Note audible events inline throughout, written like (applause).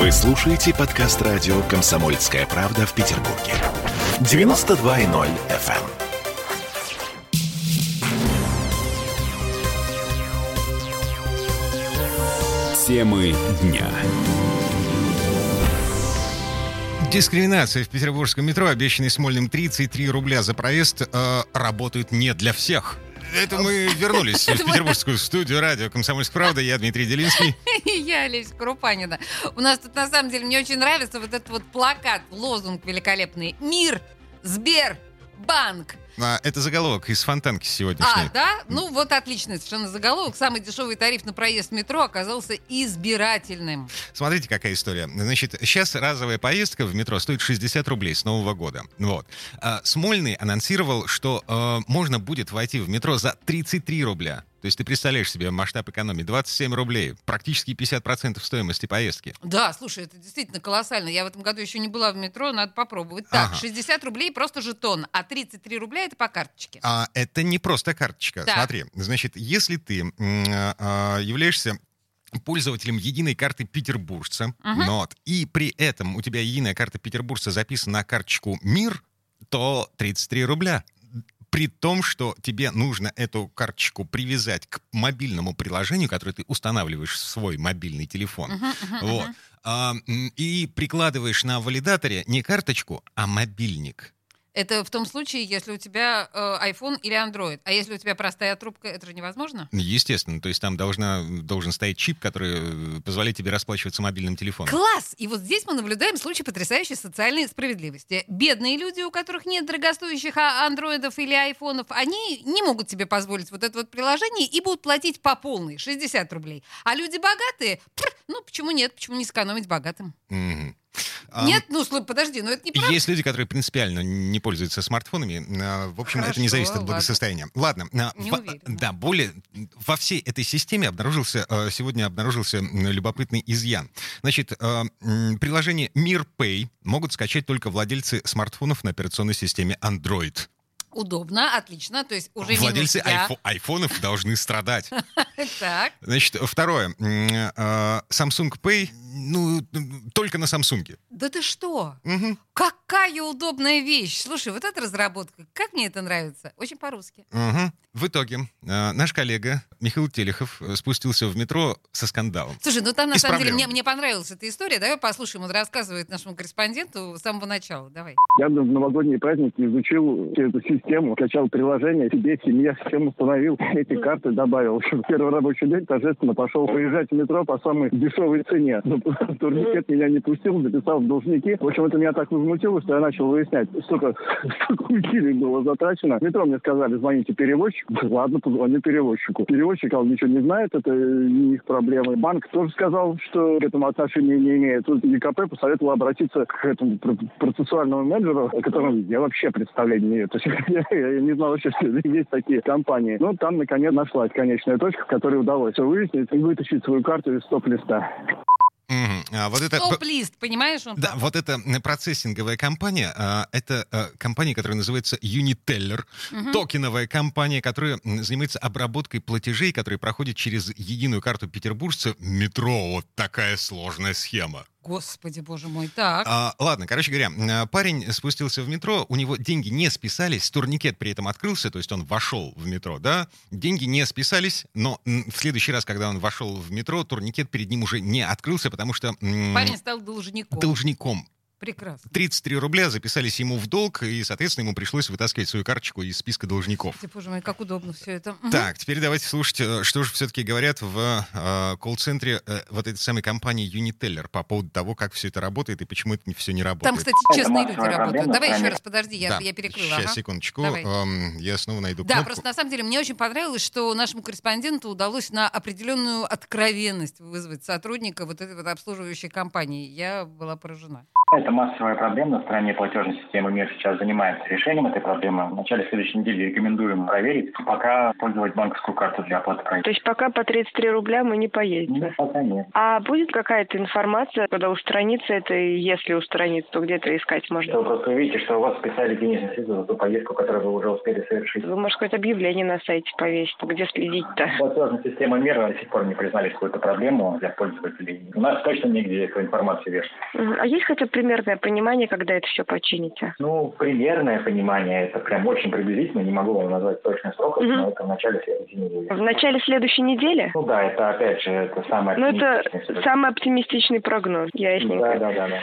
Вы слушаете подкаст радио «Комсомольская правда» в Петербурге. 92.0 FM. Темы дня. Дискриминация в петербургском метро, обещанный Смольным 33 рубля за проезд, э, работают не для всех. Это мы вернулись в петербургскую студию радио «Комсомольская правда». Я Дмитрий Делинский. И я, Олеся Крупанина. У нас тут, на самом деле, мне очень нравится вот этот вот плакат, лозунг великолепный. Мир, Сбер, банк. А, это заголовок из фонтанки сегодняшней. А, да? Ну, вот отличный совершенно заголовок. Самый дешевый тариф на проезд в метро оказался избирательным. Смотрите, какая история. Значит, сейчас разовая поездка в метро стоит 60 рублей с Нового года. Вот. А, Смольный анонсировал, что э, можно будет войти в метро за 33 рубля. То есть ты представляешь себе масштаб экономии. 27 рублей, практически 50% стоимости поездки. Да, слушай, это действительно колоссально. Я в этом году еще не была в метро, надо попробовать. Так, Ага. 60 рублей просто жетон, а 33 рубля это по карточке. А это не просто карточка. Так. Смотри, значит, если ты а, а, являешься пользователем единой карты петербуржца, ну вот, и при этом у тебя единая карта петербуржца записана на карточку МИР, то 33 рубля. При том, что тебе нужно эту карточку привязать к мобильному приложению, которое ты устанавливаешь в свой мобильный телефон. Мгм, мгм, Вот. мгм. А, и прикладываешь на валидаторе не карточку, а мобильник. Это в том случае, если у тебя э, iPhone или Android. А если у тебя простая трубка, это же невозможно? Естественно, то есть там должна, должен стоять чип, который э, позволяет тебе расплачиваться мобильным телефоном. Класс! И вот здесь мы наблюдаем случай потрясающей социальной справедливости. Бедные люди, у которых нет дорогостоящих а- андроидов или айфонов, они не могут себе позволить вот это вот приложение и будут платить по полной, 60 рублей. А люди богатые, пр, ну почему нет, почему не сэкономить богатым? Мгм. А, нет, ну слушай, подожди, ну это не правда. Есть люди, которые принципиально не пользуются смартфонами. А, В общем, это не Хорошо, зависит от ладно. благосостояния. Ладно. а, Не во- уверена. Да, более во всей этой системе обнаружился э, сегодня обнаружился любопытный изъян. Значит, приложение Мир Pay могут скачать только владельцы смартфонов на операционной системе Android. Удобно, отлично, то есть уже Владельцы айфо- айфонов должны страдать. (laughs) Так, Значит, второе. Э, Samsung Pay, ну, только на Samsung. да ты что? Мгм, Какая удобная вещь. Слушай, вот эта разработка, как мне это нравится. Очень по-русски. мгм. В итоге э, наш коллега Михаил Телехов э, спустился в метро со скандалом. Слушай, ну там на И самом деле мне, мне понравилась эта история. Давай послушаем, он рассказывает нашему корреспонденту с самого начала. Давай. Я в новогодние праздники изучил всю эту систему, скачал приложение, себе семья всем установил, эти карты добавил. В (laughs) первый рабочий день торжественно пошел поезжать в метро по самой дешевой цене. Но (laughs) турникет меня не пустил, записал в должники. В общем, это меня так возмутило, что я начал выяснять, сколько, (laughs) сколько усилий было затрачено. В метро мне сказали, звоните перевозчику. Ладно, позвоню перевозчику. Перевозчик сказал, ничего не знает, это не их проблемы. Банк тоже сказал, что к этому отношения не имеет. Тут ЕКП посоветовал обратиться к этому пр- процессуальному менеджеру, о котором я вообще представления не имею. То есть (laughs) я, я не знал вообще, что есть такие компании. Но там, наконец, нашлась конечная точка, в которой удалось все выяснить и вытащить свою карту из стоп-листа. А вот это... Топ-лист, понимаешь? Он Да, там- вот эта м, процессинговая компания, а, это а, компания, которая называется Uniteller, Мгм. токеновая компания, которая занимается обработкой платежей, которые проходят через единую карту петербуржца. Метро, вот такая сложная схема. Господи, боже мой. Так. А, ладно, короче говоря, м, парень спустился в метро, у него деньги не списались, турникет при этом открылся, то есть он вошел в метро, да, деньги не списались, но в следующий раз, когда он вошел в метро, турникет перед ним уже не открылся, потому что Парень стал должником. должником. Прекрасно. 33 рубля записались ему в долг, и, соответственно, ему пришлось вытаскивать свою карточку из списка должников. Господи, боже мой, как удобно все это. Так, теперь давайте слушать, э, что же все-таки говорят в э, колл-центре э, вот этой самой компании Uniteller по поводу того, как все это работает и почему это все не работает. Там, кстати, честные люди работают. проблема, Давай еще раз, подожди, я, Да, я перекрыла. Сейчас, ага. секундочку. Давай. эм, я снова найду Да, кнопку. просто на самом деле мне очень понравилось, что нашему корреспонденту удалось на определенную откровенность вызвать сотрудника вот этой вот обслуживающей компании. Я была поражена. Это массовая проблема на стороне платежной системы МИР сейчас занимается решением этой проблемы. В начале следующей недели рекомендуем проверить, пока использовать банковскую карту для оплаты проезда. То есть пока по 33 рубля мы не поедем? Нет, пока нет. А будет какая-то информация, когда устранится это, и если устранится, то где это искать можно? Вы просто увидите, что у вас списали денежные средства за ту поездку, которую вы уже успели совершить. Вы, может, какое-то объявление на сайте повесить, где следить-то? Платежная система МИР до сих пор не признали какую-то проблему для пользователей. У нас точно нигде эту информацию. Мгм. А есть хотя бы примерное понимание, когда это все почините? Ну, примерное понимание, это прям очень приблизительно, не могу вам назвать точный срок, Мгм. но это в начале следующей недели. В начале следующей недели? Ну да, это опять же, это самое Ну, это срок. самый оптимистичный прогноз, ясненько. Да, да, да, да.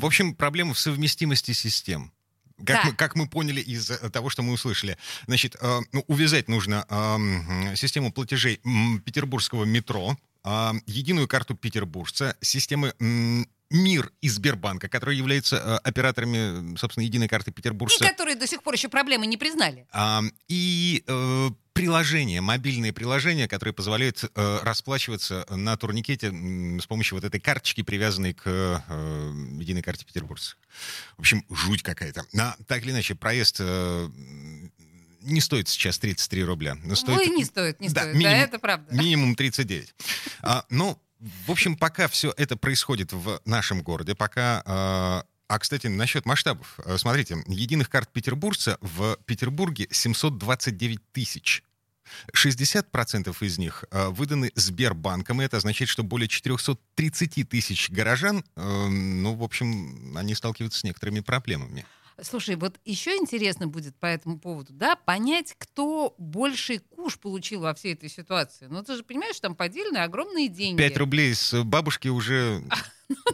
В общем, проблема в совместимости систем. Как, Да. мы, как мы поняли из э, того, что мы услышали. Значит, э, ну, увязать нужно э, систему платежей петербургского метро, э, единую карту петербуржца, системы МИР и Сбербанка, которые являются э, операторами, собственно, единой карты И петербуржца. которые до сих пор еще проблемы не признали. А, и э, приложения, мобильные приложения, которые позволяют э, расплачиваться на турникете с помощью вот этой карточки, привязанной к э, единой карте петербуржца. В общем, жуть какая-то. Но, так или иначе, проезд э, не стоит сейчас 33 рубля. стоит, Ой, не стоит, не Да, стоит. минимум- Да, это правда. Минимум 39. А, ну, в общем, пока все это происходит в нашем городе, пока... а, а, кстати, насчет масштабов. А, Смотрите, единых карт петербуржца в Петербурге 729 тысяч. 60% из них а, выданы Сбербанком, и это означает, что более 430 тысяч горожан, э, ну, в общем, они сталкиваются с некоторыми проблемами. Слушай, вот еще интересно будет по этому поводу, да, понять, кто больший куш получил во всей этой ситуации. Ну, ты же понимаешь, там поделены огромные деньги. 5 рублей с бабушки уже... (laughs)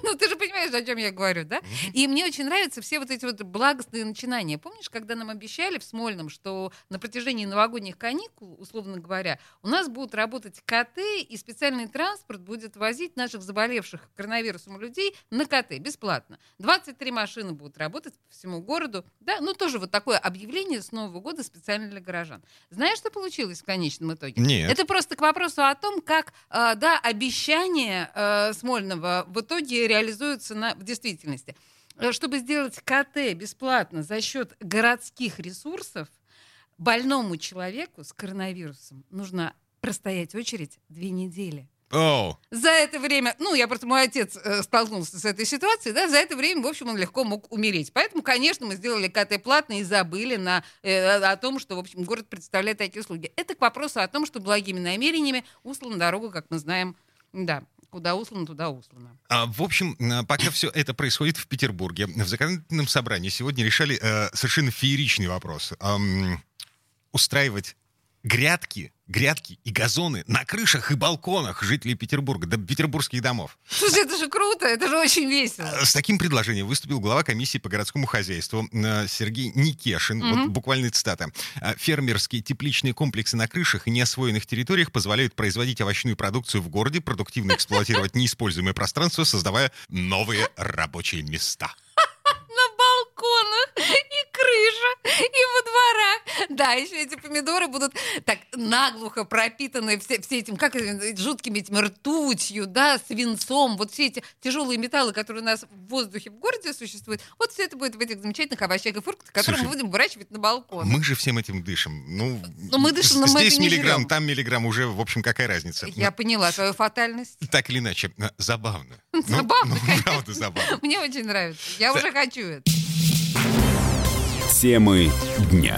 Ну, ты же понимаешь, о чем я говорю, да? И мне очень нравятся все вот эти вот благостные начинания. Помнишь, когда нам обещали в Смольном, что на протяжении новогодних каникул, условно говоря, у нас будут работать КТ, и специальный транспорт будет возить наших заболевших коронавирусом людей на КТ бесплатно. 23 машины будут работать по всему городу. Да, ну тоже вот такое объявление с Нового года специально для горожан. Знаешь, что получилось в конечном итоге? Нет. Это просто к вопросу о том, как э, да, обещания э, Смольного в итоге реализуются на, в действительности. Э, Чтобы сделать КТ бесплатно за счет городских ресурсов, больному человеку с коронавирусом нужно простоять очередь две недели. О, За это время, ну, я просто, мой отец э, столкнулся с этой ситуацией, да, за это время, в общем, он легко мог умереть. Поэтому, конечно, мы сделали КТ платно и забыли на, э, о том, что, в общем, город представляет такие услуги. Это к вопросу о том, что благими намерениями услана дорога, как мы знаем, да, куда услана, туда услана. А, В общем, э, пока все это происходит в Петербурге, в законодательном собрании сегодня решали э, совершенно фееричный вопрос. Ам, устраивать грядки, грядки и газоны на крышах и балконах жителей Петербурга, да, петербургских домов. Слушай, это же круто, это же очень весело. С таким предложением выступил глава комиссии по городскому хозяйству э, Сергей Никешин. Вот Мгм. буквально цитата. «А, Фермерские тепличные комплексы на крышах и неосвоенных территориях позволяют производить овощную продукцию в городе, продуктивно (laughs) эксплуатировать неиспользуемое пространство, создавая новые рабочие места. (laughs) На балконах и крышах, и во дворах. Да, еще эти помидоры будут так наглухо пропитаны все, все этим, как жуткими этими ртутью, да, свинцом. Вот все эти тяжелые металлы, которые у нас в воздухе в городе существуют, вот все это будет в этих замечательных овощах и фруктах, которые Слушай, мы будем выращивать на балконах. Мы же всем этим дышим. Ну, Ну, мы дышим, но мы здесь миллиграмм, там миллиграмм, уже, в общем, какая разница? Я поняла твою фатальность. Ну, так или иначе, э, забавно. (laughs) Ну, Забавно, ну, конечно. правда забавно. Мне очень нравится. Я уже хочу это. Темы дня.